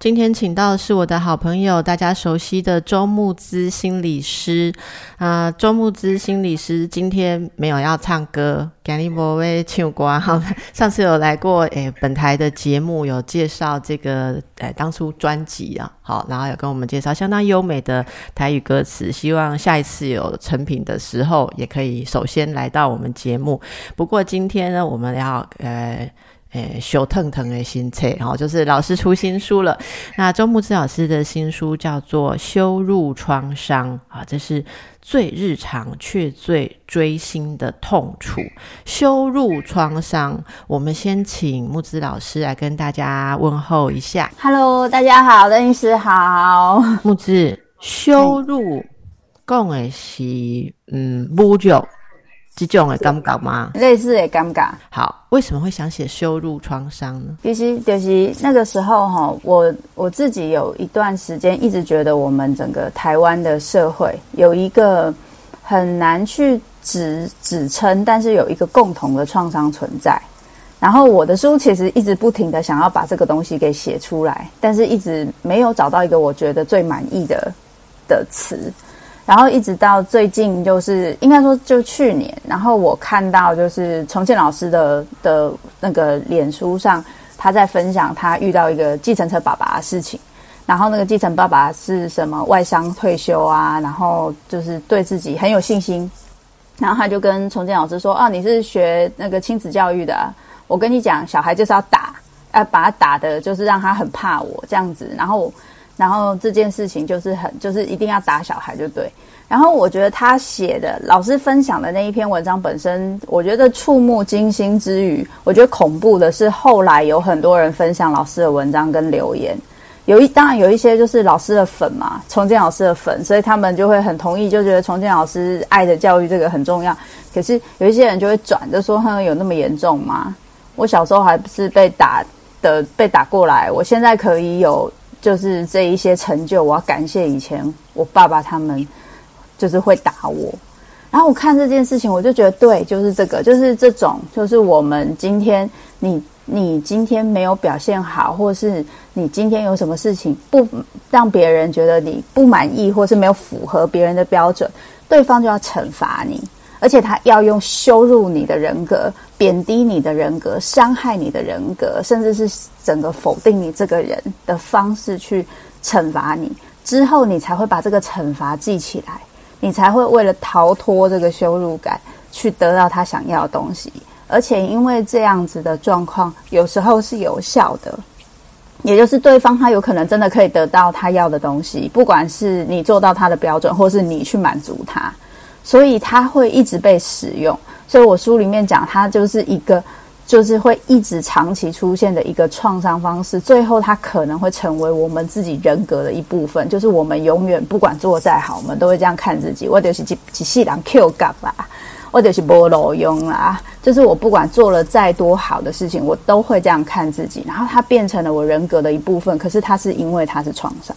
今天请到的是我的好朋友，大家熟悉的周木之心理师。啊，周木之心理师今天没有要唱歌，甘尼伯威唱歌。好，上次有来过诶，本台的节目有介绍这个诶，当初专辑啊，好，然后有跟我们介绍相当优美的台语歌词。希望下一次有成品的时候，也可以首先来到我们节目。不过今天呢，我们要呃。诶，修腾腾的新册，哦，就是老师出新书了。那周木之老师的新书叫做《修入创伤》啊，这是最日常却最锥心的痛楚。修入创伤，我们先请木之老师来跟大家问候一下。Hello，大家好，邓医师好。木之修入讲的是嗯，侮辱。这种的尴尬吗？类似的尴尬。好，为什么会想写羞辱创伤呢？其实就是那个时候哈，我我自己有一段时间一直觉得我们整个台湾的社会有一个很难去指指称，但是有一个共同的创伤存在。然后我的书其实一直不停的想要把这个东西给写出来，但是一直没有找到一个我觉得最满意的的词。然后一直到最近，就是应该说就去年，然后我看到就是重庆老师的的那个脸书上，他在分享他遇到一个计程车爸爸的事情，然后那个计程爸爸是什么外商退休啊，然后就是对自己很有信心，然后他就跟重庆老师说：“哦，你是学那个亲子教育的，我跟你讲，小孩就是要打，要把他打的，就是让他很怕我这样子，然后。”然后这件事情就是很，就是一定要打小孩就对。然后我觉得他写的老师分享的那一篇文章本身，我觉得触目惊心之余，我觉得恐怖的是后来有很多人分享老师的文章跟留言，有一当然有一些就是老师的粉嘛，重建老师的粉，所以他们就会很同意，就觉得重建老师爱的教育这个很重要。可是有一些人就会转，就说哼，有那么严重吗？我小时候还不是被打的，被打过来，我现在可以有。就是这一些成就，我要感谢以前我爸爸他们，就是会打我。然后我看这件事情，我就觉得对，就是这个，就是这种，就是我们今天你你今天没有表现好，或是你今天有什么事情不让别人觉得你不满意，或是没有符合别人的标准，对方就要惩罚你。而且他要用羞辱你的人格、贬低你的人格、伤害你的人格，甚至是整个否定你这个人的方式去惩罚你，之后你才会把这个惩罚记起来，你才会为了逃脱这个羞辱感去得到他想要的东西。而且因为这样子的状况，有时候是有效的，也就是对方他有可能真的可以得到他要的东西，不管是你做到他的标准，或是你去满足他。所以它会一直被使用，所以我书里面讲，它就是一个，就是会一直长期出现的一个创伤方式。最后，它可能会成为我们自己人格的一部分，就是我们永远不管做再好，我们都会这样看自己。我就是几几细两 Q 感啦，我就是菠萝用啦，就是我不管做了再多好的事情，我都会这样看自己。然后它变成了我人格的一部分，可是它是因为它是创伤。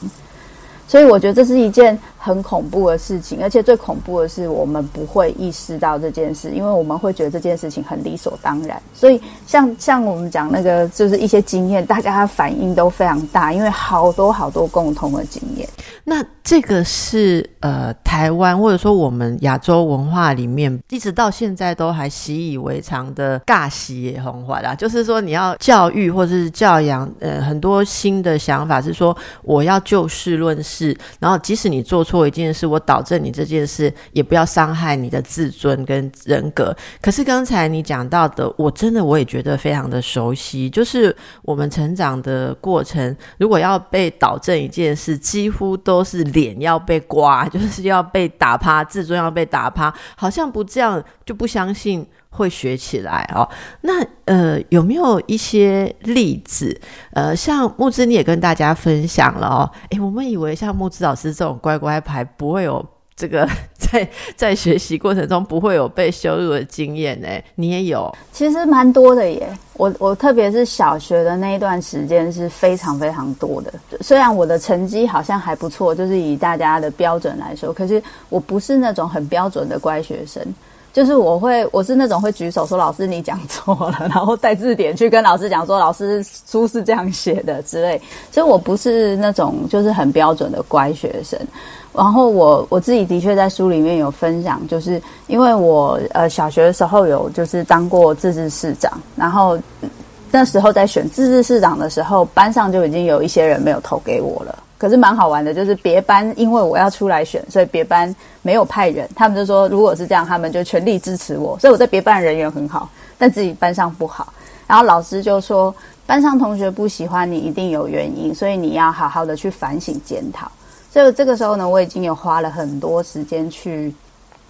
所以我觉得这是一件很恐怖的事情，而且最恐怖的是我们不会意识到这件事，因为我们会觉得这件事情很理所当然。所以像像我们讲那个，就是一些经验，大家反应都非常大，因为好多好多共同的经验。那这个是呃台湾或者说我们亚洲文化里面一直到现在都还习以为常的尬习文化啦，就是说你要教育或者是教养，呃很多新的想法是说我要就事论事，然后即使你做错做一件事，我导正你这件事，也不要伤害你的自尊跟人格。可是刚才你讲到的，我真的我也觉得非常的熟悉，就是我们成长的过程，如果要被导正一件事，几乎。都是脸要被刮，就是要被打趴，自尊要被打趴，好像不这样就不相信会学起来哦。那呃，有没有一些例子？呃，像木之你也跟大家分享了哦。诶，我们以为像木之老师这种乖乖牌不会有这个 在在学习过程中不会有被羞辱的经验呢？你也有？其实蛮多的耶。我我特别是小学的那一段时间是非常非常多的。虽然我的成绩好像还不错，就是以大家的标准来说，可是我不是那种很标准的乖学生。就是我会，我是那种会举手说老师你讲错了，然后带字典去跟老师讲说老师书是这样写的之类。所以我不是那种就是很标准的乖学生。然后我我自己的确在书里面有分享，就是因为我呃小学的时候有就是当过自治市长，然后那时候在选自治市长的时候，班上就已经有一些人没有投给我了。可是蛮好玩的，就是别班因为我要出来选，所以别班没有派人。他们就说，如果是这样，他们就全力支持我。所以我在别班人缘很好，但自己班上不好。然后老师就说，班上同学不喜欢你，一定有原因，所以你要好好的去反省检讨。所以这个时候呢，我已经有花了很多时间去。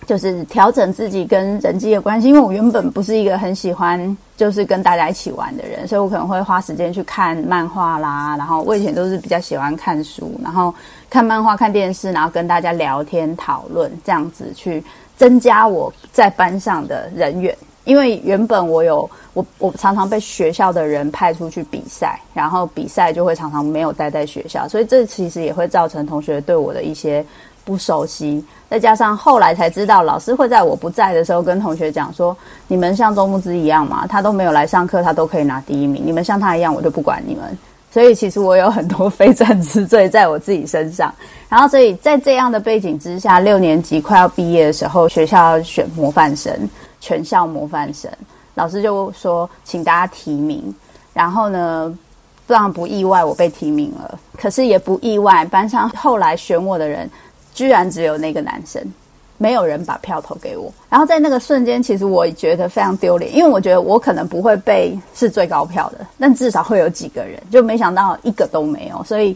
就是调整自己跟人际的关系，因为我原本不是一个很喜欢就是跟大家一起玩的人，所以我可能会花时间去看漫画啦。然后我以前都是比较喜欢看书，然后看漫画、看电视，然后跟大家聊天讨论，这样子去增加我在班上的人缘。因为原本我有我我常常被学校的人派出去比赛，然后比赛就会常常没有待在学校，所以这其实也会造成同学对我的一些。不熟悉，再加上后来才知道，老师会在我不在的时候跟同学讲说：“你们像周木之一样嘛，他都没有来上课，他都可以拿第一名。你们像他一样，我就不管你们。”所以其实我有很多 非战之罪在我自己身上。然后，所以在这样的背景之下，六年级快要毕业的时候，学校要选模范生，全校模范生，老师就说：“请大家提名。”然后呢，当然不意外，我被提名了。可是也不意外，班上后来选我的人。居然只有那个男生，没有人把票投给我。然后在那个瞬间，其实我觉得非常丢脸，因为我觉得我可能不会被是最高票的，但至少会有几个人，就没想到一个都没有。所以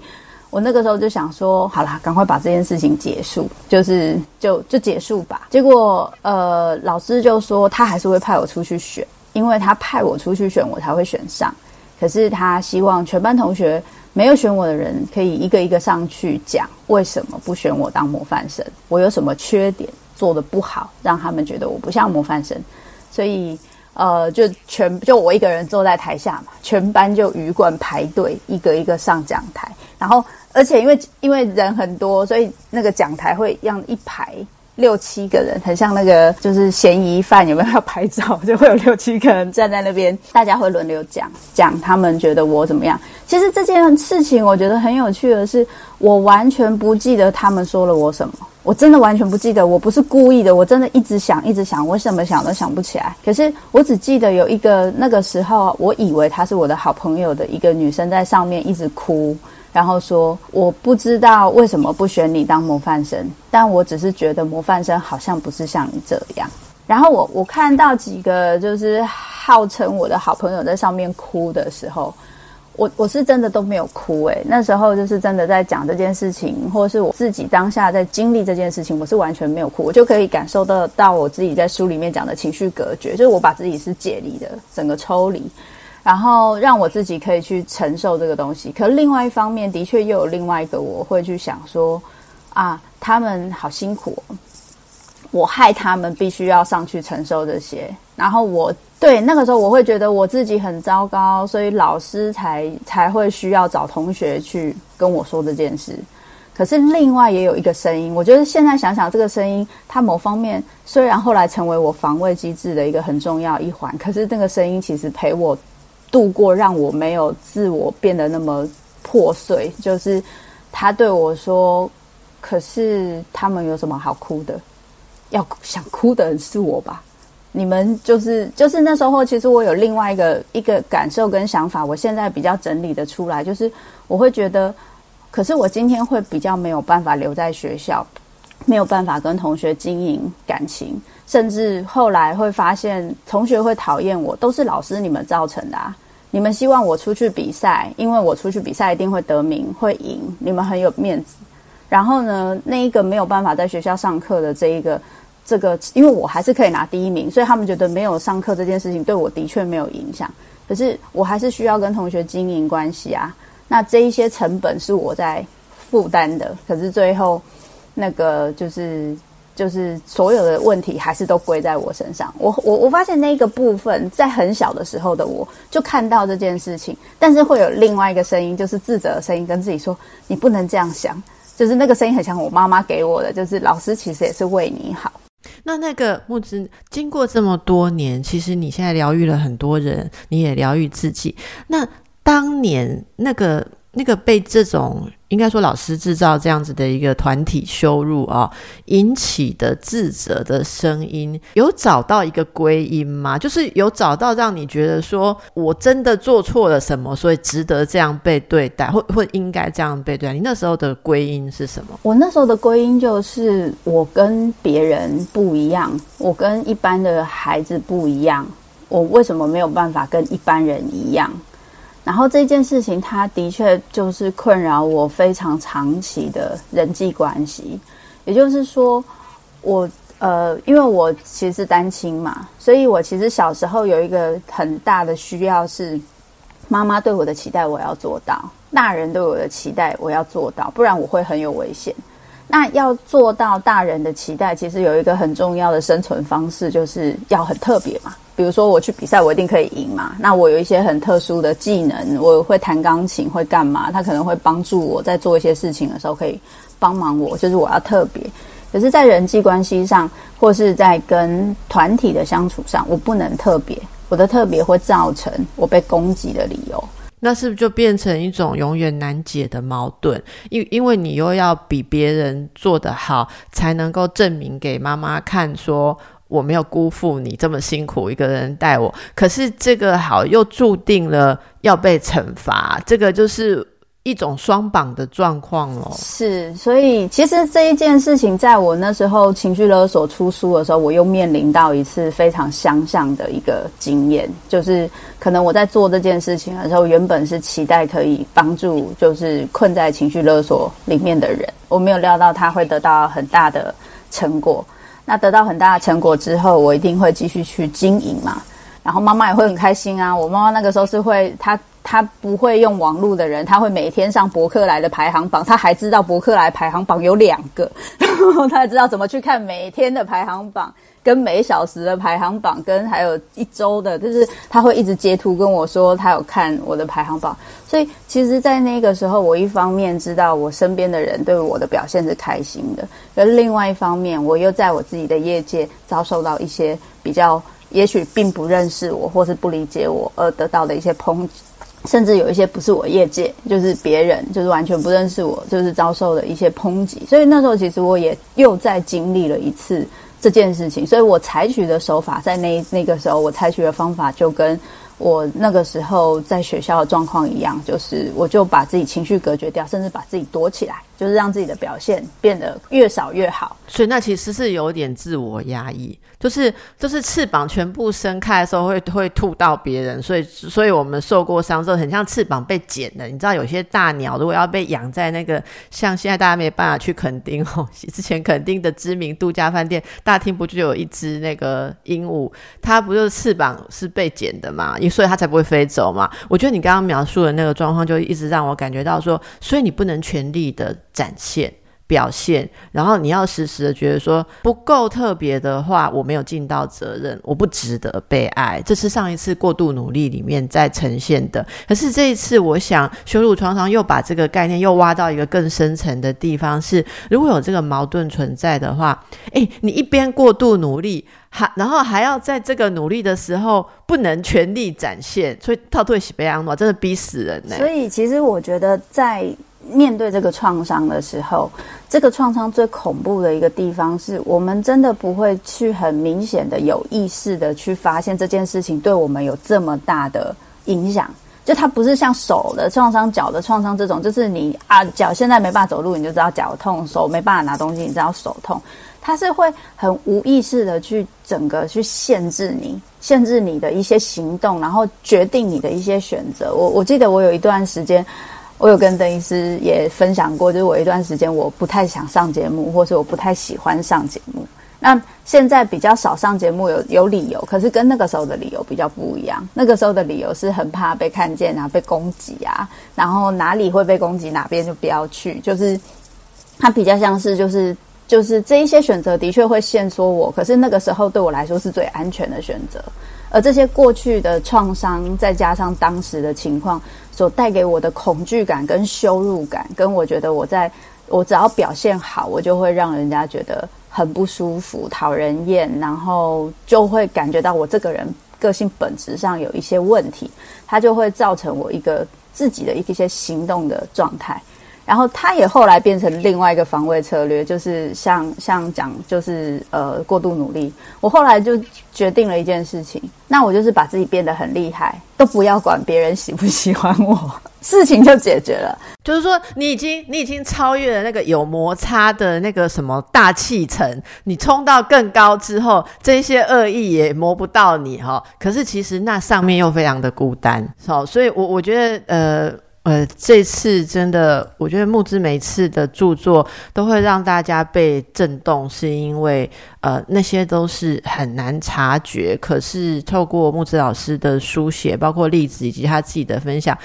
我那个时候就想说，好啦，赶快把这件事情结束，就是就就结束吧。结果呃，老师就说他还是会派我出去选，因为他派我出去选，我才会选上。可是他希望全班同学。没有选我的人，可以一个一个上去讲为什么不选我当模范生，我有什么缺点做的不好，让他们觉得我不像模范生。所以，呃，就全就我一个人坐在台下嘛，全班就鱼贯排队，一个一个上讲台。然后，而且因为因为人很多，所以那个讲台会让一排。六七个人，很像那个就是嫌疑犯，有没有要拍照？就会有六七个人站在那边，大家会轮流讲讲他们觉得我怎么样。其实这件事情我觉得很有趣的是，我完全不记得他们说了我什么，我真的完全不记得。我不是故意的，我真的一直想一直想，我怎么想都想不起来。可是我只记得有一个那个时候，我以为她是我的好朋友的一个女生在上面一直哭。然后说，我不知道为什么不选你当模范生，但我只是觉得模范生好像不是像你这样。然后我我看到几个就是号称我的好朋友在上面哭的时候，我我是真的都没有哭诶。那时候就是真的在讲这件事情，或是我自己当下在经历这件事情，我是完全没有哭，我就可以感受得到我自己在书里面讲的情绪隔绝，就是我把自己是解离的，整个抽离。然后让我自己可以去承受这个东西，可另外一方面，的确又有另外一个我会去想说，啊，他们好辛苦，我害他们必须要上去承受这些。然后我对那个时候我会觉得我自己很糟糕，所以老师才才会需要找同学去跟我说这件事。可是另外也有一个声音，我觉得现在想想这个声音，它某方面虽然后来成为我防卫机制的一个很重要一环，可是这个声音其实陪我。度过让我没有自我变得那么破碎，就是他对我说：“可是他们有什么好哭的？要想哭的人是我吧？你们就是就是那时候，其实我有另外一个一个感受跟想法，我现在比较整理的出来，就是我会觉得，可是我今天会比较没有办法留在学校，没有办法跟同学经营感情。”甚至后来会发现，同学会讨厌我，都是老师你们造成的啊！你们希望我出去比赛，因为我出去比赛一定会得名会赢，你们很有面子。然后呢，那一个没有办法在学校上课的这一个，这个，因为我还是可以拿第一名，所以他们觉得没有上课这件事情对我的确没有影响。可是我还是需要跟同学经营关系啊。那这一些成本是我在负担的，可是最后。那个就是就是所有的问题还是都归在我身上。我我我发现那个部分在很小的时候的我就看到这件事情，但是会有另外一个声音，就是自责的声音，跟自己说你不能这样想。就是那个声音很像我妈妈给我的，就是老师其实也是为你好。那那个木子，经过这么多年，其实你现在疗愈了很多人，你也疗愈自己。那当年那个那个被这种。应该说，老师制造这样子的一个团体羞辱啊，引起的自责的声音，有找到一个归因吗？就是有找到让你觉得说我真的做错了什么，所以值得这样被对待，或或应该这样被对待？你那时候的归因是什么？我那时候的归因就是我跟别人不一样，我跟一般的孩子不一样，我为什么没有办法跟一般人一样？然后这件事情，它的确就是困扰我非常长期的人际关系。也就是说，我呃，因为我其实是单亲嘛，所以我其实小时候有一个很大的需要是，妈妈对我的期待我要做到，大人对我的期待我要做到，不然我会很有危险。那要做到大人的期待，其实有一个很重要的生存方式，就是要很特别嘛。比如说我去比赛，我一定可以赢嘛。那我有一些很特殊的技能，我会弹钢琴，会干嘛？他可能会帮助我在做一些事情的时候，可以帮忙我。就是我要特别，可是，在人际关系上，或是在跟团体的相处上，我不能特别。我的特别会造成我被攻击的理由。那是不是就变成一种永远难解的矛盾？因因为你又要比别人做得好，才能够证明给妈妈看说。我没有辜负你这么辛苦一个人带我，可是这个好又注定了要被惩罚，这个就是一种双绑的状况哦。是，所以其实这一件事情，在我那时候情绪勒索出书的时候，我又面临到一次非常相像的一个经验，就是可能我在做这件事情的时候，原本是期待可以帮助，就是困在情绪勒索里面的人，我没有料到他会得到很大的成果。那得到很大的成果之后，我一定会继续去经营嘛。然后妈妈也会很开心啊。我妈妈那个时候是会，她他不会用网络的人，他会每天上博客来的排行榜，他还知道博客来排行榜有两个，然后她知道怎么去看每天的排行榜。跟每小时的排行榜，跟还有一周的，就是他会一直截图跟我说他有看我的排行榜，所以其实，在那个时候，我一方面知道我身边的人对我的表现是开心的，而另外一方面，我又在我自己的业界遭受到一些比较，也许并不认识我或是不理解我而得到的一些抨，甚至有一些不是我业界，就是别人，就是完全不认识我，就是遭受的一些抨击，所以那时候其实我也又在经历了一次。这件事情，所以我采取的手法，在那那个时候，我采取的方法就跟我那个时候在学校的状况一样，就是我就把自己情绪隔绝掉，甚至把自己躲起来。就是让自己的表现变得越少越好，所以那其实是有点自我压抑，就是就是翅膀全部伸开的时候会会吐到别人，所以所以我们受过伤之后，很像翅膀被剪了。你知道有些大鸟如果要被养在那个像现在大家没办法去垦丁哦，之前垦丁的知名度假饭店大厅不就有一只那个鹦鹉，它不就是翅膀是被剪的嘛，所以它才不会飞走嘛。我觉得你刚刚描述的那个状况，就一直让我感觉到说，所以你不能全力的。展现表现，然后你要时时的觉得说不够特别的话，我没有尽到责任，我不值得被爱。这是上一次过度努力里面在呈现的。可是这一次，我想羞辱创伤又把这个概念又挖到一个更深层的地方，是如果有这个矛盾存在的话，诶，你一边过度努力，还然后还要在这个努力的时候不能全力展现，所以套对喜悲安诺真的逼死人呢。所以其实我觉得在。面对这个创伤的时候，这个创伤最恐怖的一个地方是我们真的不会去很明显的有意识的去发现这件事情对我们有这么大的影响。就它不是像手的创伤、脚的创伤这种，就是你啊脚现在没办法走路，你就知道脚痛；手没办法拿东西，你知道手痛。他是会很无意识的去整个去限制你，限制你的一些行动，然后决定你的一些选择。我我记得我有一段时间。我有跟邓医师也分享过，就是我一段时间我不太想上节目，或是我不太喜欢上节目。那现在比较少上节目，有有理由，可是跟那个时候的理由比较不一样。那个时候的理由是很怕被看见啊，被攻击啊，然后哪里会被攻击，哪边就不要去，就是它比较像是就是就是这一些选择的确会限缩我，可是那个时候对我来说是最安全的选择。而这些过去的创伤，再加上当时的情况所带给我的恐惧感跟羞辱感，跟我觉得我在我只要表现好，我就会让人家觉得很不舒服、讨人厌，然后就会感觉到我这个人个性本质上有一些问题，它就会造成我一个自己的一些行动的状态。然后他也后来变成另外一个防卫策略，就是像像讲，就是呃过度努力。我后来就决定了一件事情，那我就是把自己变得很厉害，都不要管别人喜不喜欢我，事情就解决了。就是说，你已经你已经超越了那个有摩擦的那个什么大气层，你冲到更高之后，这些恶意也磨不到你哈。可是其实那上面又非常的孤单，好，所以我我觉得呃。呃，这次真的，我觉得木之每次的著作都会让大家被震动，是因为呃，那些都是很难察觉。可是透过木之老师的书写，包括例子以及他自己的分享，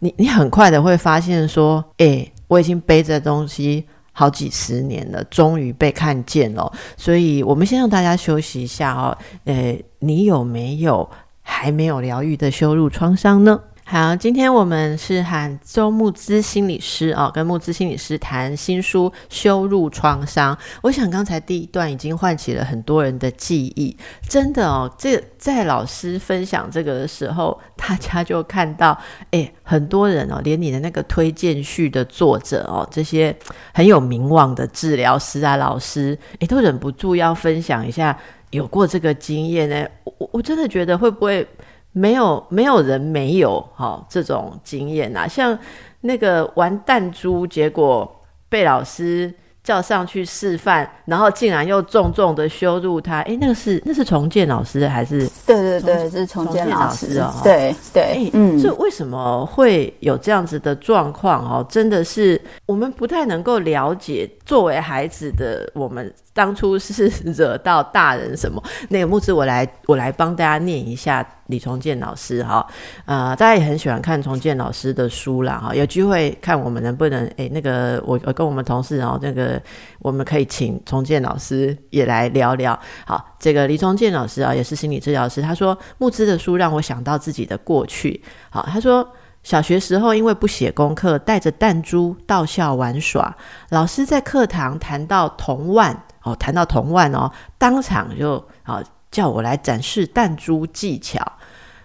你你很快的会发现说，哎，我已经背着东西好几十年了，终于被看见了。所以我们先让大家休息一下哦。呃，你有没有还没有疗愈的羞辱创伤呢？好，今天我们是喊周木之心理师哦，跟木之心理师谈新书《羞辱创伤》。我想刚才第一段已经唤起了很多人的记忆，真的哦。这在老师分享这个的时候，大家就看到，哎，很多人哦，连你的那个推荐序的作者哦，这些很有名望的治疗师啊、老师，哎，都忍不住要分享一下有过这个经验呢。我我真的觉得会不会？没有没有人没有哈这种经验呐，像那个玩弹珠，结果被老师。叫上去示范，然后竟然又重重的羞辱他。哎，那个是那是重建老师还是？对对对，是重建老师哦。对对，嗯，这为什么会有这样子的状况？哦，真的是我们不太能够了解。作为孩子的我们，当初是惹到大人什么？那个木子，我来我来帮大家念一下李重建老师哈。呃，大家也很喜欢看重建老师的书啦哈。有机会看我们能不能？哎，那个我我跟我们同事然后那个。我们可以请重建老师也来聊聊。好，这个李重建老师啊，也是心理治疗师。他说，木之的书让我想到自己的过去。好，他说，小学时候因为不写功课，带着弹珠到校玩耍，老师在课堂谈到铜腕哦，谈到铜腕哦，当场就啊叫我来展示弹珠技巧，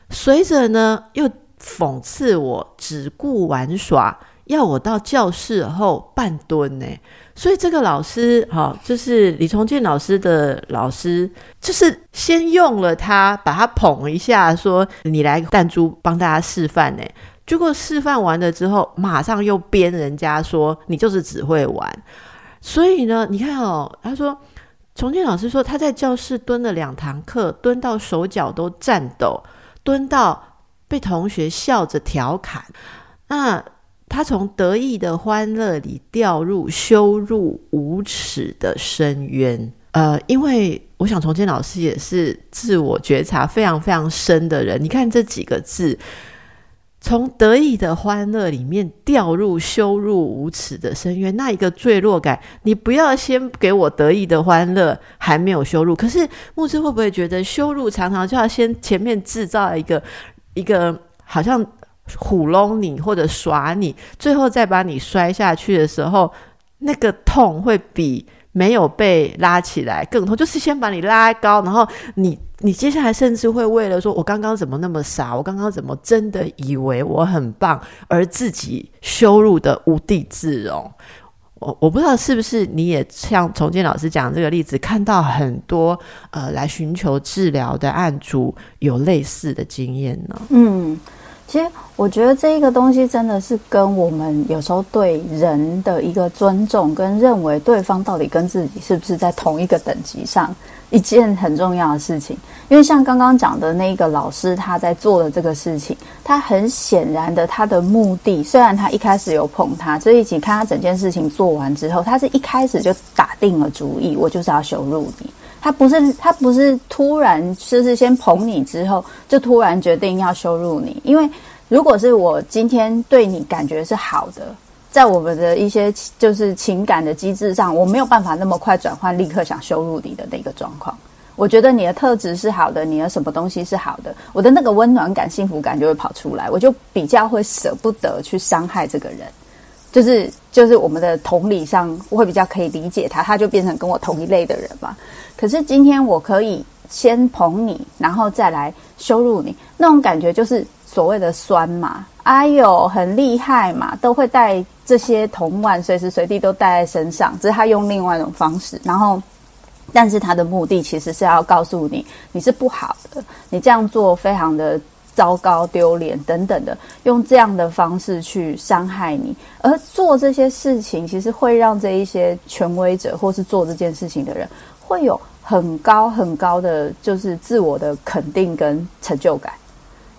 随着呢又讽刺我只顾玩耍。要我到教室后半蹲呢，所以这个老师哈，就是李崇建老师的老师，就是先用了他，把他捧一下，说你来弹珠帮大家示范呢。结果示范完了之后，马上又编人家说你就是只会玩。所以呢，你看哦，他说重建老师说他在教室蹲了两堂课，蹲到手脚都颤抖，蹲到被同学笑着调侃，那。他从得意的欢乐里掉入羞辱无耻的深渊。呃，因为我想重建老师也是自我觉察非常非常深的人。你看这几个字，从得意的欢乐里面掉入羞辱无耻的深渊，那一个坠落感，你不要先给我得意的欢乐，还没有羞辱。可是牧师会不会觉得羞辱常常就要先前面制造一个一个好像？唬弄你或者耍你，最后再把你摔下去的时候，那个痛会比没有被拉起来更痛。就是先把你拉高，然后你你接下来甚至会为了说我刚刚怎么那么傻，我刚刚怎么真的以为我很棒，而自己羞辱的无地自容。我我不知道是不是你也像重建老师讲这个例子，看到很多呃来寻求治疗的案主有类似的经验呢？嗯。其实我觉得这一个东西真的是跟我们有时候对人的一个尊重，跟认为对方到底跟自己是不是在同一个等级上，一件很重要的事情。因为像刚刚讲的那个老师，他在做的这个事情，他很显然的他的目的，虽然他一开始有捧他，所以请看他整件事情做完之后，他是一开始就打定了主意，我就是要羞辱你。他不是他不是突然就是先捧你之后就突然决定要羞辱你，因为如果是我今天对你感觉是好的，在我们的一些就是情感的机制上，我没有办法那么快转换，立刻想羞辱你的那个状况。我觉得你的特质是好的，你的什么东西是好的，我的那个温暖感、幸福感就会跑出来，我就比较会舍不得去伤害这个人。就是就是我们的同理上会比较可以理解他，他就变成跟我同一类的人嘛。可是今天我可以先捧你，然后再来羞辱你，那种感觉就是所谓的酸嘛。哎呦，很厉害嘛，都会带这些铜腕，随时随地都带在身上，只是他用另外一种方式。然后，但是他的目的其实是要告诉你，你是不好的，你这样做非常的。糟糕、丢脸等等的，用这样的方式去伤害你，而做这些事情，其实会让这一些权威者或是做这件事情的人，会有很高很高的就是自我的肯定跟成就感，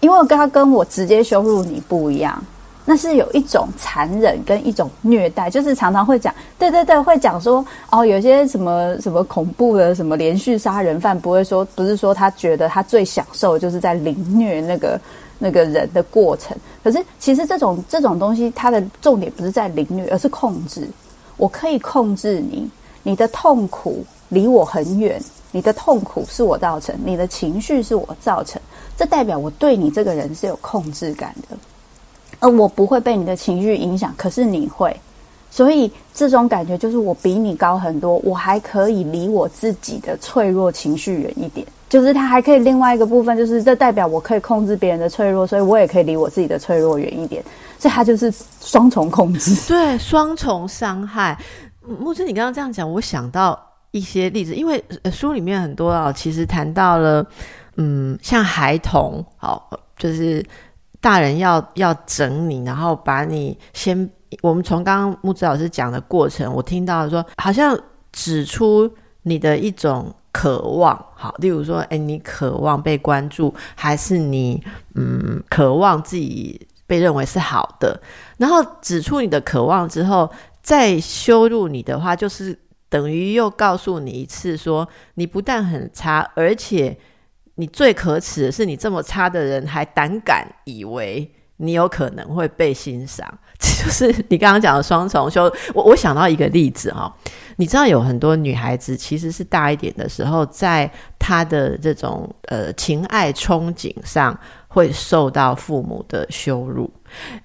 因为跟他跟我直接羞辱你不一样。那是有一种残忍跟一种虐待，就是常常会讲，对对对，会讲说哦，有些什么什么恐怖的什么连续杀人犯，不会说不是说他觉得他最享受就是在凌虐那个那个人的过程，可是其实这种这种东西，它的重点不是在凌虐，而是控制。我可以控制你，你的痛苦离我很远，你的痛苦是我造成，你的情绪是我造成，这代表我对你这个人是有控制感的。而我不会被你的情绪影响，可是你会，所以这种感觉就是我比你高很多，我还可以离我自己的脆弱情绪远一点。就是它还可以另外一个部分，就是这代表我可以控制别人的脆弱，所以我也可以离我自己的脆弱远一点。所以它就是双重控制，对，双重伤害。木之，你刚刚这样讲，我想到一些例子，因为书里面很多啊，其实谈到了，嗯，像孩童，好，就是。大人要要整你，然后把你先。我们从刚刚木子老师讲的过程，我听到说，好像指出你的一种渴望，好，例如说，哎，你渴望被关注，还是你嗯渴望自己被认为是好的？然后指出你的渴望之后，再羞辱你的话，就是等于又告诉你一次，说你不但很差，而且。你最可耻的是，你这么差的人还胆敢以为你有可能会被欣赏，这就是你刚刚讲的双重修。我我想到一个例子哈，你知道有很多女孩子其实是大一点的时候，在她的这种呃情爱憧憬上会受到父母的羞辱。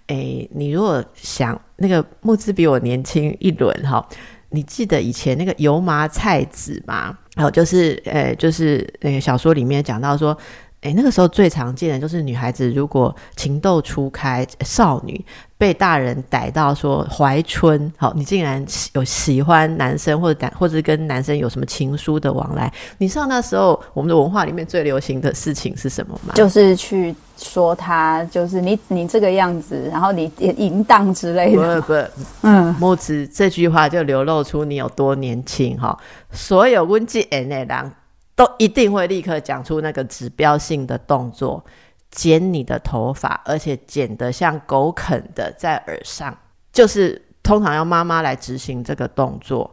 诶，你如果想那个木子比我年轻一轮哈。你记得以前那个油麻菜籽吗？哦，就是，呃，就是那个小说里面讲到说，诶，那个时候最常见的就是女孩子如果情窦初开，少女。被大人逮到说怀春，好，你竟然有喜欢男生或者感，或者跟男生有什么情书的往来？你知道那时候我们的文化里面最流行的事情是什么吗？就是去说他，就是你你这个样子，然后你淫荡之类的。不不，嗯，木子这句话就流露出你有多年轻哈。所有温记 N 的人都一定会立刻讲出那个指标性的动作。剪你的头发，而且剪得像狗啃的在耳上，就是通常要妈妈来执行这个动作。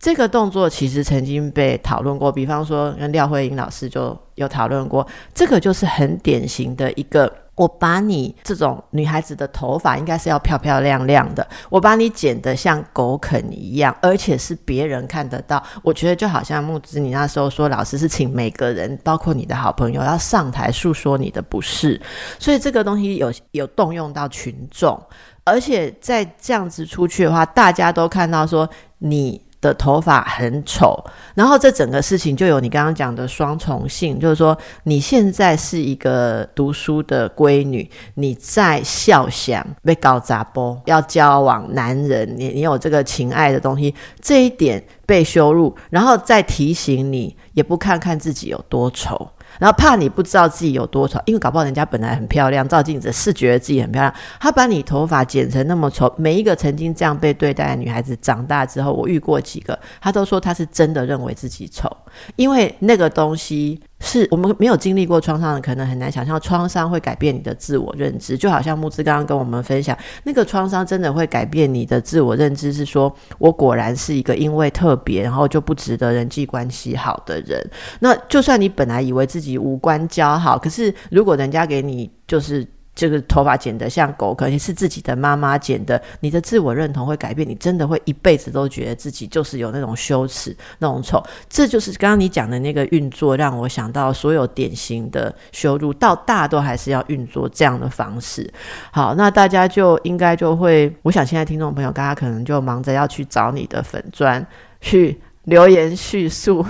这个动作其实曾经被讨论过，比方说跟廖慧英老师就有讨论过，这个就是很典型的一个。我把你这种女孩子的头发应该是要漂漂亮亮的，我把你剪得像狗啃一样，而且是别人看得到。我觉得就好像木子，你那时候说老师是请每个人，包括你的好朋友，要上台诉说你的不是，所以这个东西有有动用到群众，而且在这样子出去的话，大家都看到说你。的头发很丑，然后这整个事情就有你刚刚讲的双重性，就是说你现在是一个读书的闺女，你在笑想被搞砸波，要交往男人，你你有这个情爱的东西，这一点被羞辱，然后再提醒你，也不看看自己有多丑。然后怕你不知道自己有多丑，因为搞不好人家本来很漂亮，照镜子是觉得自己很漂亮。他把你头发剪成那么丑，每一个曾经这样被对待的女孩子，长大之后，我遇过几个，她都说她是真的认为自己丑，因为那个东西。是我们没有经历过创伤的，可能很难想象创伤会改变你的自我认知。就好像木之刚刚跟我们分享，那个创伤真的会改变你的自我认知，是说我果然是一个因为特别，然后就不值得人际关系好的人。那就算你本来以为自己无关交好，可是如果人家给你就是。这个头发剪得像狗，可能是自己的妈妈剪的，你的自我认同会改变，你真的会一辈子都觉得自己就是有那种羞耻、那种丑。这就是刚刚你讲的那个运作，让我想到所有典型的羞辱，到大都还是要运作这样的方式。好，那大家就应该就会，我想现在听众朋友，大家可能就忙着要去找你的粉砖去留言叙述。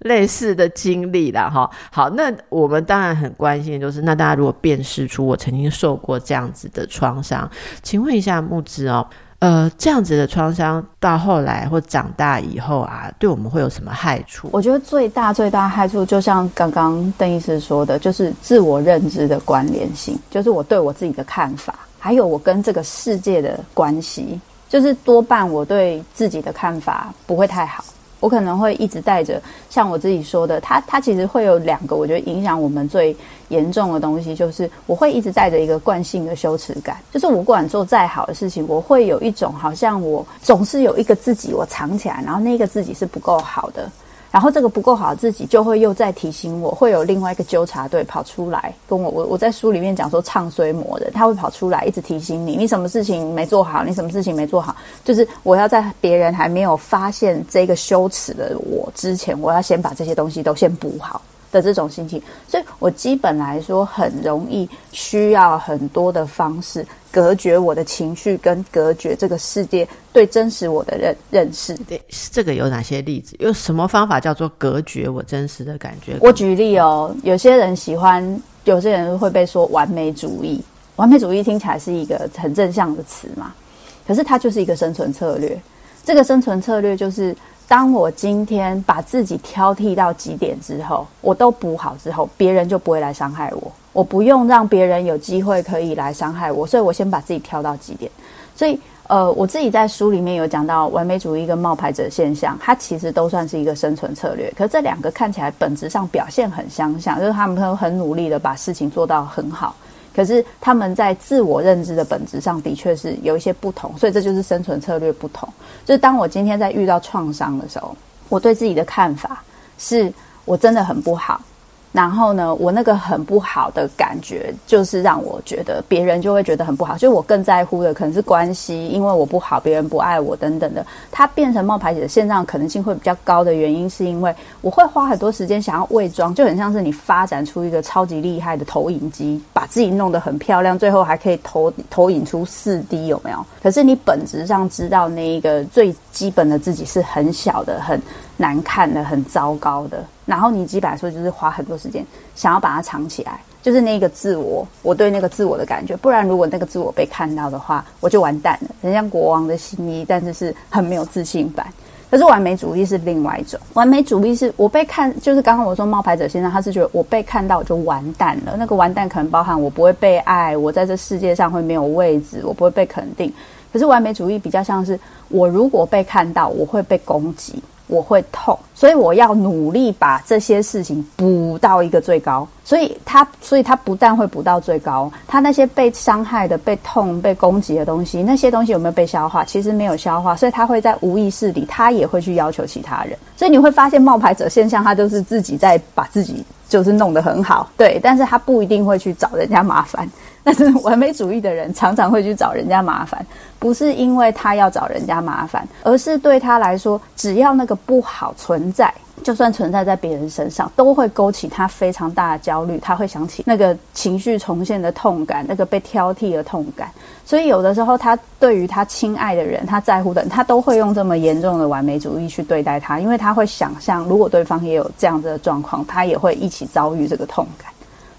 类似的经历啦，哈，好，那我们当然很关心，就是那大家如果辨识出我曾经受过这样子的创伤，请问一下木子哦，呃，这样子的创伤到后来或长大以后啊，对我们会有什么害处？我觉得最大最大害处，就像刚刚邓医师说的，就是自我认知的关联性，就是我对我自己的看法，还有我跟这个世界的关系，就是多半我对自己的看法不会太好。我可能会一直带着，像我自己说的，它它其实会有两个，我觉得影响我们最严重的东西，就是我会一直带着一个惯性的羞耻感，就是我不管做再好的事情，我会有一种好像我总是有一个自己我藏起来，然后那个自己是不够好的。然后这个不够好，自己就会又再提醒我，会有另外一个纠察队跑出来跟我。我我在书里面讲说唱衰魔的，他会跑出来一直提醒你，你什么事情没做好，你什么事情没做好，就是我要在别人还没有发现这个羞耻的我之前，我要先把这些东西都先补好。的这种心情，所以我基本来说很容易需要很多的方式隔绝我的情绪，跟隔绝这个世界对真实我的认认识。对，这个有哪些例子？有什么方法叫做隔绝我真实的感觉？我举例哦，有些人喜欢，有些人会被说完美主义。完美主义听起来是一个很正向的词嘛，可是它就是一个生存策略。这个生存策略就是。当我今天把自己挑剔到极点之后，我都补好之后，别人就不会来伤害我。我不用让别人有机会可以来伤害我，所以我先把自己挑到极点。所以，呃，我自己在书里面有讲到完美主义跟冒牌者现象，它其实都算是一个生存策略。可是这两个看起来本质上表现很相像，就是他们都很努力的把事情做到很好。可是他们在自我认知的本质上的确是有一些不同，所以这就是生存策略不同。就是当我今天在遇到创伤的时候，我对自己的看法是我真的很不好。然后呢，我那个很不好的感觉，就是让我觉得别人就会觉得很不好。就我更在乎的可能是关系，因为我不好，别人不爱我等等的。它变成冒牌者现状可能性会比较高的原因，是因为我会花很多时间想要伪装，就很像是你发展出一个超级厉害的投影机，把自己弄得很漂亮，最后还可以投投影出四 D，有没有？可是你本质上知道那一个最基本的自己是很小的，很。难看的、很糟糕的，然后你基本来说就是花很多时间想要把它藏起来，就是那个自我，我对那个自我的感觉。不然如果那个自我被看到的话，我就完蛋了，很像国王的新衣，但是是很没有自信感。可是完美主义是另外一种，完美主义是我被看，就是刚刚我说冒牌者先生，他是觉得我被看到我就完蛋了。那个完蛋可能包含我不会被爱，我在这世界上会没有位置，我不会被肯定。可是完美主义比较像是我如果被看到，我会被攻击。我会痛，所以我要努力把这些事情补到一个最高。所以他，所以他不但会补到最高，他那些被伤害的、被痛、被攻击的东西，那些东西有没有被消化？其实没有消化，所以他会在无意识里，他也会去要求其他人。所以你会发现冒牌者现象，他就是自己在把自己就是弄得很好，对，但是他不一定会去找人家麻烦。但是完美主义的人常常会去找人家麻烦，不是因为他要找人家麻烦，而是对他来说，只要那个不好存在，就算存在在别人身上，都会勾起他非常大的焦虑。他会想起那个情绪重现的痛感，那个被挑剔的痛感。所以有的时候，他对于他亲爱的人，他在乎的人，他都会用这么严重的完美主义去对待他，因为他会想象，如果对方也有这样子的状况，他也会一起遭遇这个痛感。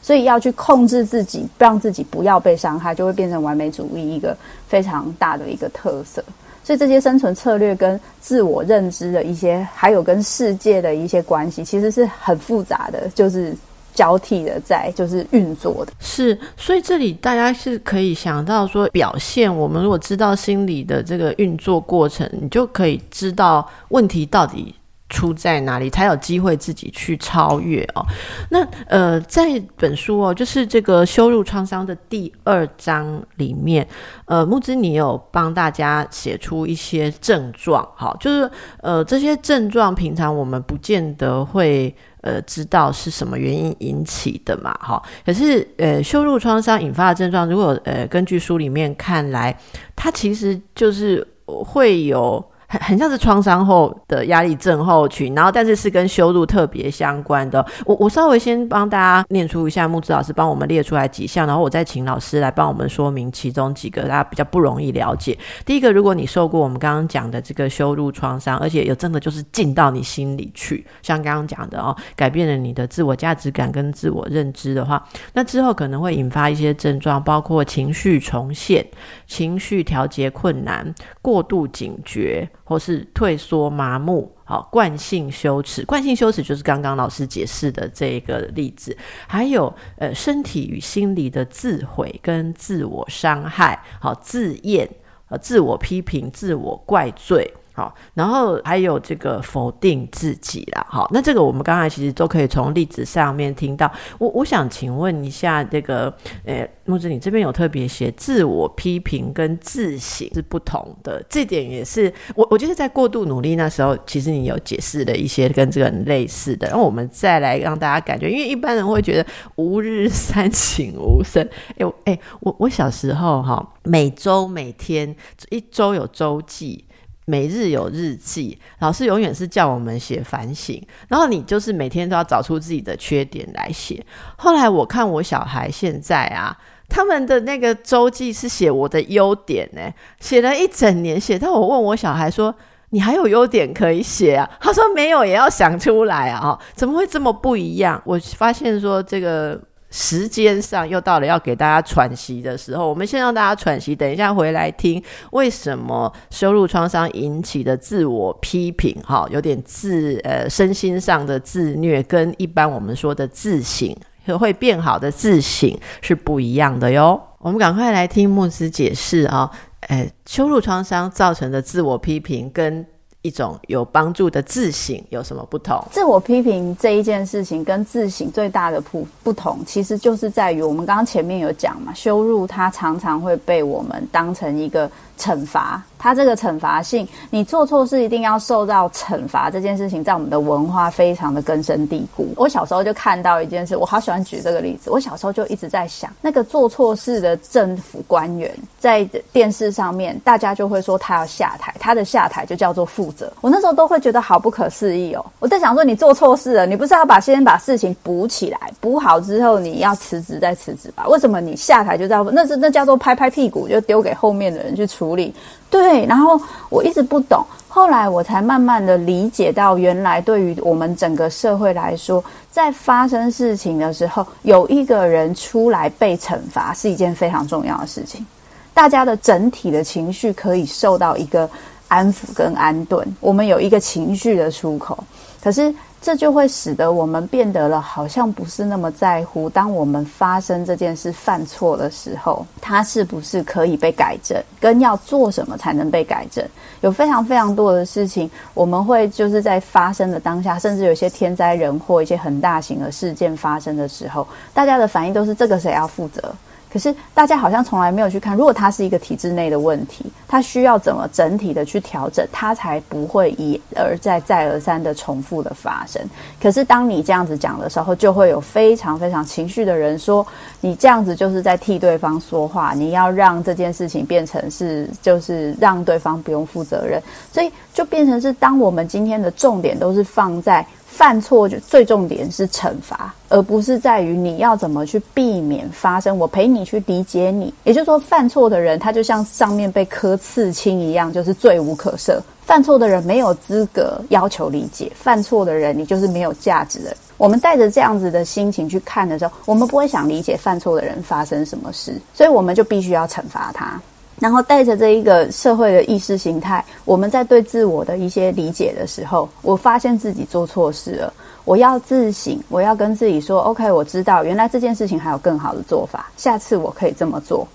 所以要去控制自己，让自己不要被伤害，就会变成完美主义一个非常大的一个特色。所以这些生存策略跟自我认知的一些，还有跟世界的一些关系，其实是很复杂的，就是交替的在就是运作的。是，所以这里大家是可以想到说，表现我们如果知道心理的这个运作过程，你就可以知道问题到底。出在哪里，才有机会自己去超越哦。那呃，在本书哦，就是这个羞辱创伤的第二章里面，呃，木之你有帮大家写出一些症状，好，就是呃这些症状平常我们不见得会呃知道是什么原因引起的嘛，哈。可是呃羞辱创伤引发的症状，如果呃根据书里面看来，它其实就是会有。很很像是创伤后的压力症候群，然后但是是跟羞辱特别相关的。我我稍微先帮大家念出一下，木子老师帮我们列出来几项，然后我再请老师来帮我们说明其中几个大家比较不容易了解。第一个，如果你受过我们刚刚讲的这个羞辱创伤，而且有真的就是进到你心里去，像刚刚讲的哦，改变了你的自我价值感跟自我认知的话，那之后可能会引发一些症状，包括情绪重现、情绪调节困难、过度警觉。或是退缩、麻木，好，惯性羞耻，惯性羞耻就是刚刚老师解释的这个例子。还有，呃，身体与心理的自毁跟自我伤害，好，自厌、呃，自我批评、自我怪罪。好，然后还有这个否定自己啦。好，那这个我们刚才其实都可以从例子上面听到。我我想请问一下，这个呃，木子，你这边有特别写自我批评跟自省是不同的，这点也是我我觉得在过度努力那时候，其实你有解释了一些跟这个类似的。然后我们再来让大家感觉，因为一般人会觉得吾日三省吾身。哎 哎，我我小时候哈，每周每天一周有周记。每日有日记，老师永远是叫我们写反省，然后你就是每天都要找出自己的缺点来写。后来我看我小孩现在啊，他们的那个周记是写我的优点呢，写了一整年，写到我问我小孩说：“你还有优点可以写啊？” 他说：“没有，也要想出来啊！”怎么会这么不一样？我发现说这个。时间上又到了要给大家喘息的时候，我们先让大家喘息，等一下回来听为什么羞辱创伤引起的自我批评，哈，有点自呃身心上的自虐，跟一般我们说的自省会变好的自省是不一样的哟。我们赶快来听牧师解释啊，呃，羞辱创伤造成的自我批评跟。一种有帮助的自省有什么不同？自我批评这一件事情跟自省最大的不不同，其实就是在于我们刚刚前面有讲嘛，羞辱它常常会被我们当成一个。惩罚，它这个惩罚性，你做错事一定要受到惩罚，这件事情在我们的文化非常的根深蒂固。我小时候就看到一件事，我好喜欢举这个例子。我小时候就一直在想，那个做错事的政府官员在电视上面，大家就会说他要下台，他的下台就叫做负责。我那时候都会觉得好不可思议哦。我在想说，你做错事了，你不是要把先把事情补起来，补好之后你要辞职再辞职吧？为什么你下台就叫那是那叫做拍拍屁股就丢给后面的人去？处理对，对然后我一直不懂，后来我才慢慢的理解到，原来对于我们整个社会来说，在发生事情的时候，有一个人出来被惩罚是一件非常重要的事情，大家的整体的情绪可以受到一个安抚跟安顿，我们有一个情绪的出口，可是。这就会使得我们变得了，好像不是那么在乎。当我们发生这件事犯错的时候，它是不是可以被改正，跟要做什么才能被改正？有非常非常多的事情，我们会就是在发生的当下，甚至有些天灾人祸、一些很大型的事件发生的时候，大家的反应都是这个谁要负责？可是大家好像从来没有去看，如果它是一个体制内的问题，它需要怎么整体的去调整，它才不会一而再再而三的重复的发生。可是当你这样子讲的时候，就会有非常非常情绪的人说，你这样子就是在替对方说话，你要让这件事情变成是就是让对方不用负责任，所以就变成是当我们今天的重点都是放在。犯错就最重点是惩罚，而不是在于你要怎么去避免发生。我陪你去理解你，也就是说，犯错的人他就像上面被磕刺青一样，就是罪无可赦。犯错的人没有资格要求理解，犯错的人你就是没有价值的。我们带着这样子的心情去看的时候，我们不会想理解犯错的人发生什么事，所以我们就必须要惩罚他。然后带着这一个社会的意识形态，我们在对自我的一些理解的时候，我发现自己做错事了，我要自省，我要跟自己说：“OK，我知道原来这件事情还有更好的做法，下次我可以这么做。”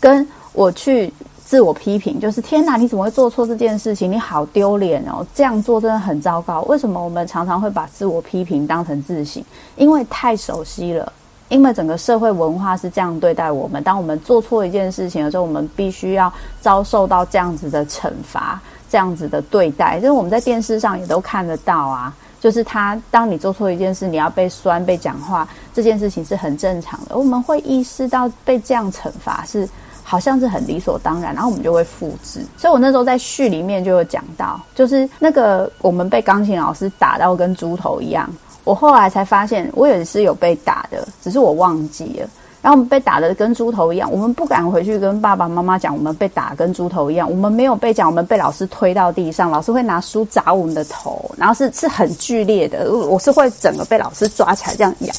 跟我去。自我批评，就是天哪，你怎么会做错这件事情？你好丢脸哦！这样做真的很糟糕。为什么我们常常会把自我批评当成自省？因为太熟悉了，因为整个社会文化是这样对待我们。当我们做错一件事情的时候，我们必须要遭受到这样子的惩罚，这样子的对待。就是我们在电视上也都看得到啊。就是他，当你做错一件事，你要被酸、被讲话，这件事情是很正常的。我们会意识到被这样惩罚是好像是很理所当然，然后我们就会复制。所以我那时候在序里面就有讲到，就是那个我们被钢琴老师打到跟猪头一样。我后来才发现，我也是有被打的，只是我忘记了。然后我们被打的跟猪头一样，我们不敢回去跟爸爸妈妈讲，我们被打跟猪头一样。我们没有被讲，我们被老师推到地上，老师会拿书砸我们的头，然后是是很剧烈的。我是会整个被老师抓起来这样摇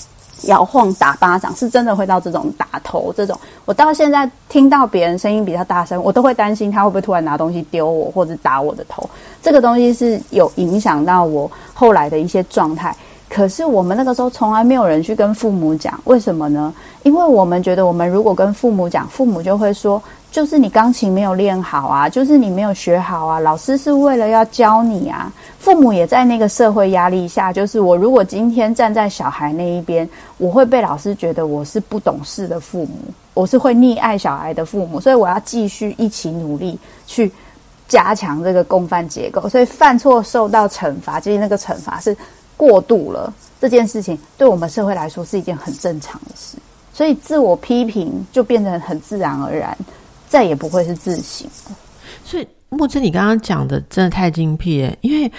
摇晃打巴掌，是真的会到这种打头这种。我到现在听到别人声音比较大声，我都会担心他会不会突然拿东西丢我或者打我的头。这个东西是有影响到我后来的一些状态。可是我们那个时候从来没有人去跟父母讲，为什么呢？因为我们觉得，我们如果跟父母讲，父母就会说，就是你钢琴没有练好啊，就是你没有学好啊，老师是为了要教你啊。父母也在那个社会压力下，就是我如果今天站在小孩那一边，我会被老师觉得我是不懂事的父母，我是会溺爱小孩的父母，所以我要继续一起努力去加强这个共犯结构，所以犯错受到惩罚，其实那个惩罚是。过度了这件事情，对我们社会来说是一件很正常的事，所以自我批评就变成很自然而然，再也不会是自省。所以木之，你刚刚讲的真的太精辟了，因为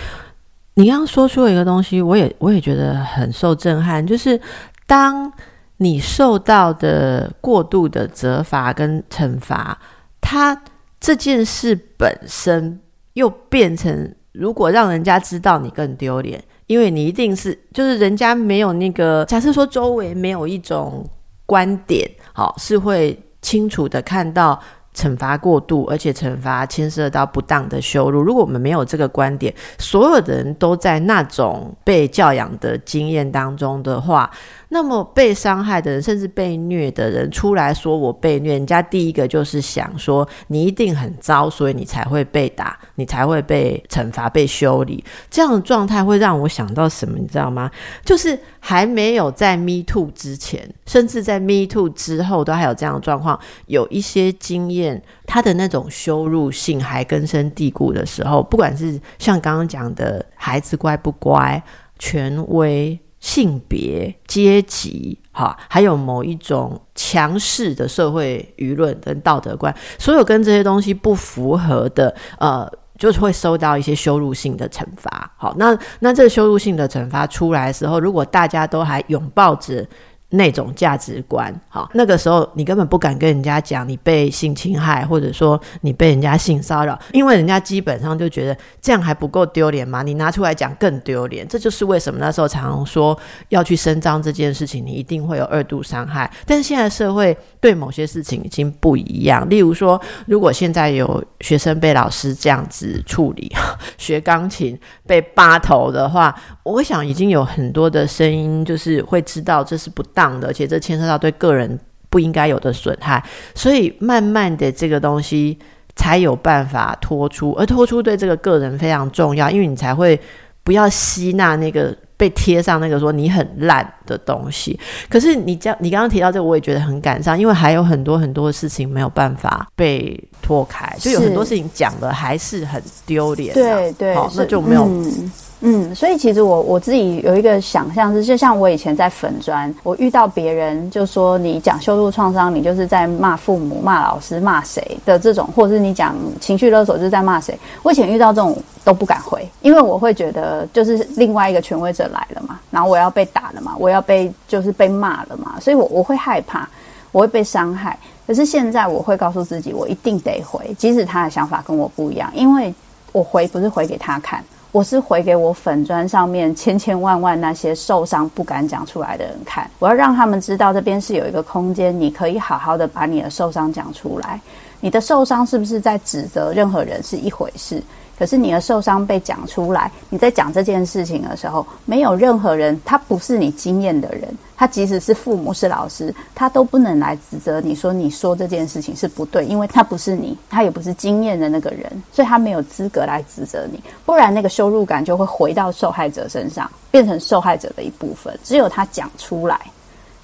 你刚刚说出了一个东西，我也我也觉得很受震撼，就是当你受到的过度的责罚跟惩罚，它这件事本身又变成，如果让人家知道你更丢脸。因为你一定是，就是人家没有那个假设说周围没有一种观点，好是会清楚的看到惩罚过度，而且惩罚牵涉到不当的羞辱。如果我们没有这个观点，所有的人都在那种被教养的经验当中的话。那么被伤害的人，甚至被虐的人出来说我被虐，人家第一个就是想说你一定很糟，所以你才会被打，你才会被惩罚、被修理。这样的状态会让我想到什么？你知道吗？就是还没有在 Me Too 之前，甚至在 Me Too 之后，都还有这样的状况。有一些经验，他的那种羞辱性还根深蒂固的时候，不管是像刚刚讲的孩子乖不乖、权威。性别、阶级，哈，还有某一种强势的社会舆论跟道德观，所有跟这些东西不符合的，呃，就是会受到一些羞辱性的惩罚。好，那那这羞辱性的惩罚出来的时候，如果大家都还拥抱着。那种价值观，好，那个时候你根本不敢跟人家讲你被性侵害，或者说你被人家性骚扰，因为人家基本上就觉得这样还不够丢脸吗？你拿出来讲更丢脸。这就是为什么那时候常常说要去伸张这件事情，你一定会有二度伤害。但是现在社会对某些事情已经不一样，例如说，如果现在有学生被老师这样子处理，学钢琴被扒头的话，我想已经有很多的声音就是会知道这是不当。的，而且这牵涉到对个人不应该有的损害，所以慢慢的这个东西才有办法脱出，而脱出对这个个人非常重要，因为你才会不要吸纳那个被贴上那个说你很烂的东西。可是你讲你刚刚提到这个，我也觉得很感伤，因为还有很多很多事情没有办法被脱开，就有很多事情讲的还是很丢脸。对对，好，那就没有。嗯，嗯所以其实我我自己有一个想象是，就像我以前在粉砖，我遇到别人就说你讲羞辱创伤，你就是在骂父母、骂老师、骂谁的这种，或者是你讲情绪勒索就是在骂谁。我以前遇到这种都不敢回，因为我会觉得就是另外一个权威者来了嘛，然后我要被打了嘛，我要被就是被骂了嘛，所以我我会害怕，我会被伤害。可是现在我会告诉自己，我一定得回，即使他的想法跟我不一样，因为我回不是回给他看。我是回给我粉砖上面千千万万那些受伤不敢讲出来的人看，我要让他们知道这边是有一个空间，你可以好好的把你的受伤讲出来。你的受伤是不是在指责任何人是一回事，可是你的受伤被讲出来，你在讲这件事情的时候，没有任何人，他不是你经验的人，他即使是父母是老师，他都不能来指责你说你说这件事情是不对，因为他不是你，他也不是经验的那个人，所以他没有资格来指责你，不然那个羞辱感就会回到受害者身上，变成受害者的一部分。只有他讲出来，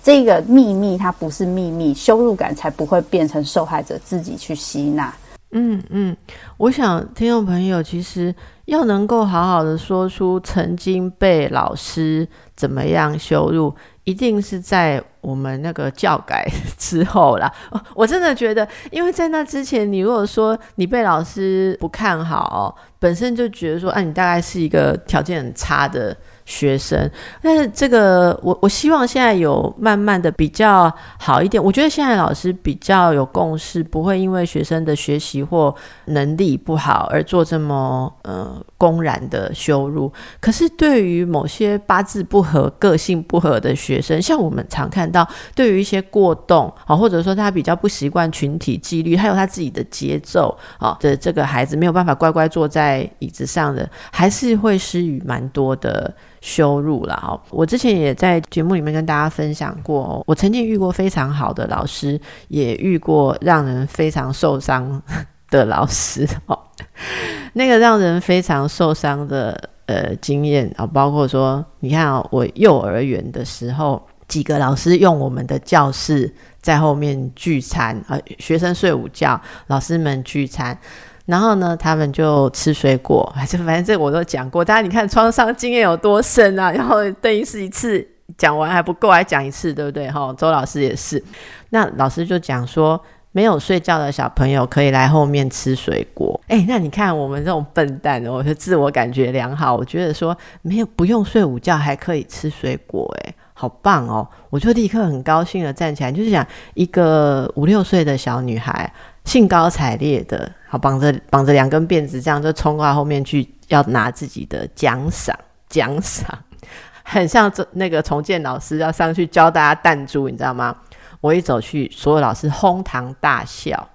这个秘密它不是秘密，羞辱感才不会变成受害者自己去吸纳。嗯嗯，我想听众朋友其实要能够好好的说出曾经被老师怎么样羞辱，一定是在我们那个教改之后啦。我真的觉得，因为在那之前，你如果说你被老师不看好，本身就觉得说，啊，你大概是一个条件很差的。学生，但是这个我我希望现在有慢慢的比较好一点。我觉得现在老师比较有共识，不会因为学生的学习或能力不好而做这么呃公然的羞辱。可是对于某些八字不合、个性不合的学生，像我们常看到，对于一些过动啊，或者说他比较不习惯群体纪律，还有他自己的节奏啊的这个孩子，没有办法乖乖坐在椅子上的，还是会施予蛮多的。羞辱了哈！我之前也在节目里面跟大家分享过，我曾经遇过非常好的老师，也遇过让人非常受伤的老师 哦。那个让人非常受伤的呃经验啊，包括说，你看啊，我幼儿园的时候，几个老师用我们的教室在后面聚餐啊，学生睡午觉，老师们聚餐。然后呢，他们就吃水果，还是反正这我都讲过。大家你看创伤经验有多深啊？然后等于是一次讲完还不够，还讲一次，对不对？哈，周老师也是。那老师就讲说，没有睡觉的小朋友可以来后面吃水果。哎，那你看我们这种笨蛋，我就自我感觉良好，我觉得说没有不用睡午觉还可以吃水果，哎，好棒哦！我就立刻很高兴的站起来，就是讲一个五六岁的小女孩。兴高采烈的，好绑着绑着两根辫子，这样就冲到后面去，要拿自己的奖赏。奖赏很像这那个重建老师要上去教大家弹珠，你知道吗？我一走去，所有老师哄堂大笑。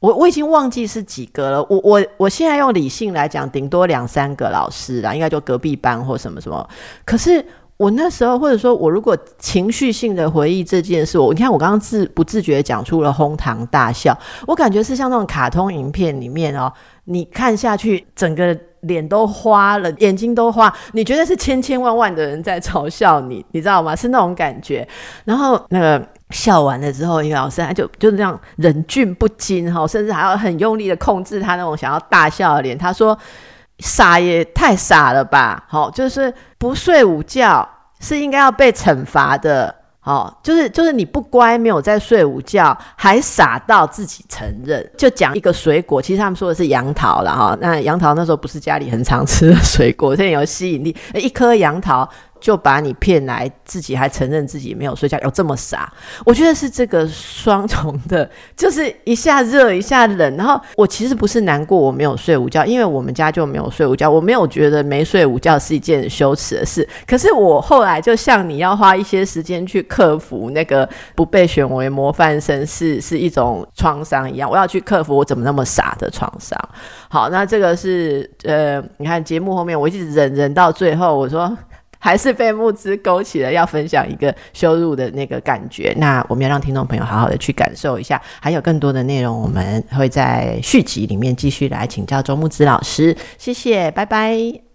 我我已经忘记是几个了。我我我现在用理性来讲，顶多两三个老师啦，应该就隔壁班或什么什么。可是。我那时候，或者说我如果情绪性的回忆这件事，我你看我刚刚自不自觉讲出了哄堂大笑，我感觉是像那种卡通影片里面哦，你看下去整个脸都花了，眼睛都花，你觉得是千千万万的人在嘲笑你，你知道吗？是那种感觉。然后那个笑完了之后，一个老师他就就是这样忍俊不禁哈，甚至还要很用力的控制他那种想要大笑的脸。他说。傻也太傻了吧！好，就是不睡午觉是应该要被惩罚的。好，就是就是你不乖，没有在睡午觉，还傻到自己承认。就讲一个水果，其实他们说的是杨桃了哈。那杨桃那时候不是家里很常吃的水果，现在有吸引力。一颗杨桃。就把你骗来，自己还承认自己没有睡觉，有这么傻？我觉得是这个双重的，就是一下热一下冷。然后我其实不是难过我没有睡午觉，因为我们家就没有睡午觉，我没有觉得没睡午觉是一件羞耻的事。可是我后来就像你要花一些时间去克服那个不被选为模范生是是一种创伤一样，我要去克服我怎么那么傻的创伤。好，那这个是呃，你看节目后面我一直忍忍到最后，我说。还是被木之勾起了要分享一个羞辱的那个感觉，那我们要让听众朋友好好的去感受一下。还有更多的内容，我们会在续集里面继续来请教周木之老师。谢谢，拜拜。